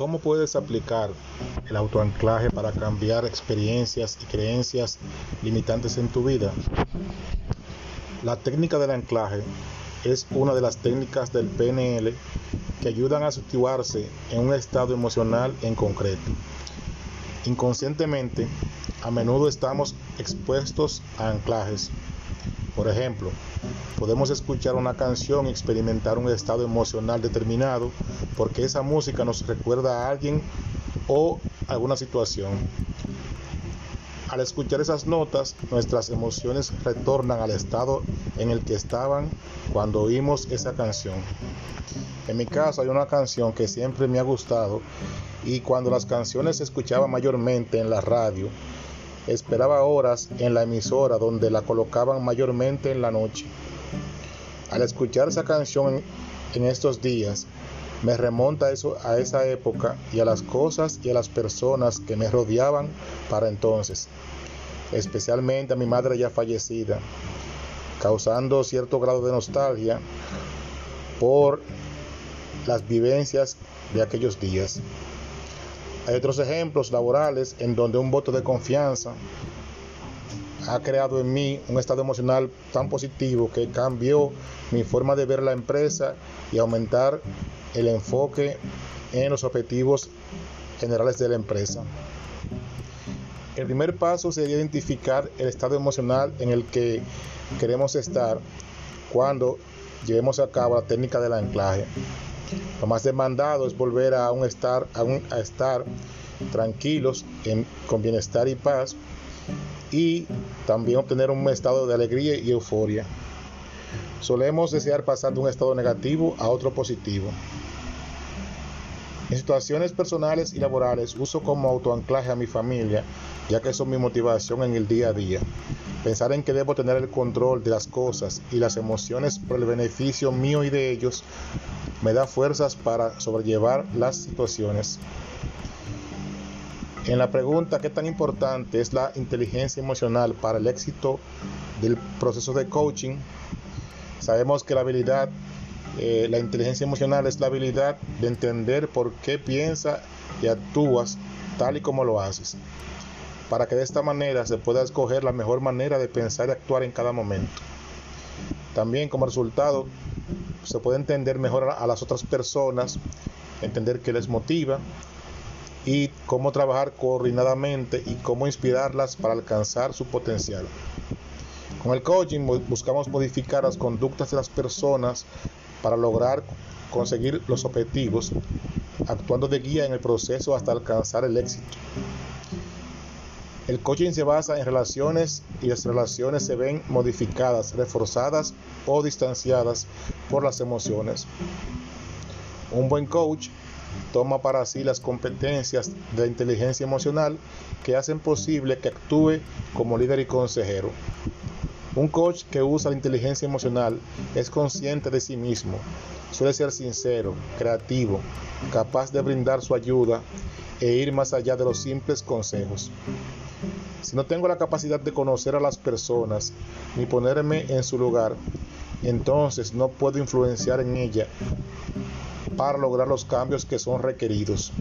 ¿Cómo puedes aplicar el autoanclaje para cambiar experiencias y creencias limitantes en tu vida? La técnica del anclaje es una de las técnicas del PNL que ayudan a situarse en un estado emocional en concreto. Inconscientemente, a menudo estamos expuestos a anclajes. Por ejemplo, podemos escuchar una canción y experimentar un estado emocional determinado porque esa música nos recuerda a alguien o alguna situación. Al escuchar esas notas, nuestras emociones retornan al estado en el que estaban cuando oímos esa canción. En mi caso hay una canción que siempre me ha gustado y cuando las canciones se escuchaban mayormente en la radio, esperaba horas en la emisora donde la colocaban mayormente en la noche. Al escuchar esa canción en estos días, me remonta eso, a esa época y a las cosas y a las personas que me rodeaban para entonces, especialmente a mi madre ya fallecida, causando cierto grado de nostalgia por las vivencias de aquellos días. Hay otros ejemplos laborales en donde un voto de confianza ha creado en mí un estado emocional tan positivo que cambió mi forma de ver la empresa y aumentar el enfoque en los objetivos generales de la empresa. El primer paso sería identificar el estado emocional en el que queremos estar cuando llevemos a cabo la técnica del anclaje. Lo más demandado es volver a, un estar, a, estar tranquilos con bienestar y paz y también obtener un estado de alegría y euforia. Solemos desear pasar de un estado negativo a otro positivo. En situaciones personales y laborales uso como autoanclaje a mi familia, ya que son mi motivación en el día a día. Pensar en que debo tener el control de las cosas y las emociones por el beneficio mío y de ellos me da fuerzas para sobrellevar las situaciones. En la pregunta qué tan importante es la inteligencia emocional para el éxito del proceso de coaching, sabemos que la habilidad, eh, la inteligencia emocional es la habilidad de entender por qué piensas y actúas tal y como lo haces, para que de esta manera se pueda escoger la mejor manera de pensar y actuar en cada momento. También como resultado se puede entender mejor a las otras personas, entender qué les motiva y cómo trabajar coordinadamente y cómo inspirarlas para alcanzar su potencial. Con el coaching buscamos modificar las conductas de las personas para lograr conseguir los objetivos, actuando de guía en el proceso hasta alcanzar el éxito. El coaching se basa en relaciones y las relaciones se ven modificadas, reforzadas o distanciadas por las emociones. Un buen coach toma para sí las competencias de inteligencia emocional que hacen posible que actúe como líder y consejero. Un coach que usa la inteligencia emocional es consciente de sí mismo, suele ser sincero, creativo, capaz de brindar su ayuda e ir más allá de los simples consejos. Si no tengo la capacidad de conocer a las personas ni ponerme en su lugar, entonces no puedo influenciar en ella para lograr los cambios que son requeridos.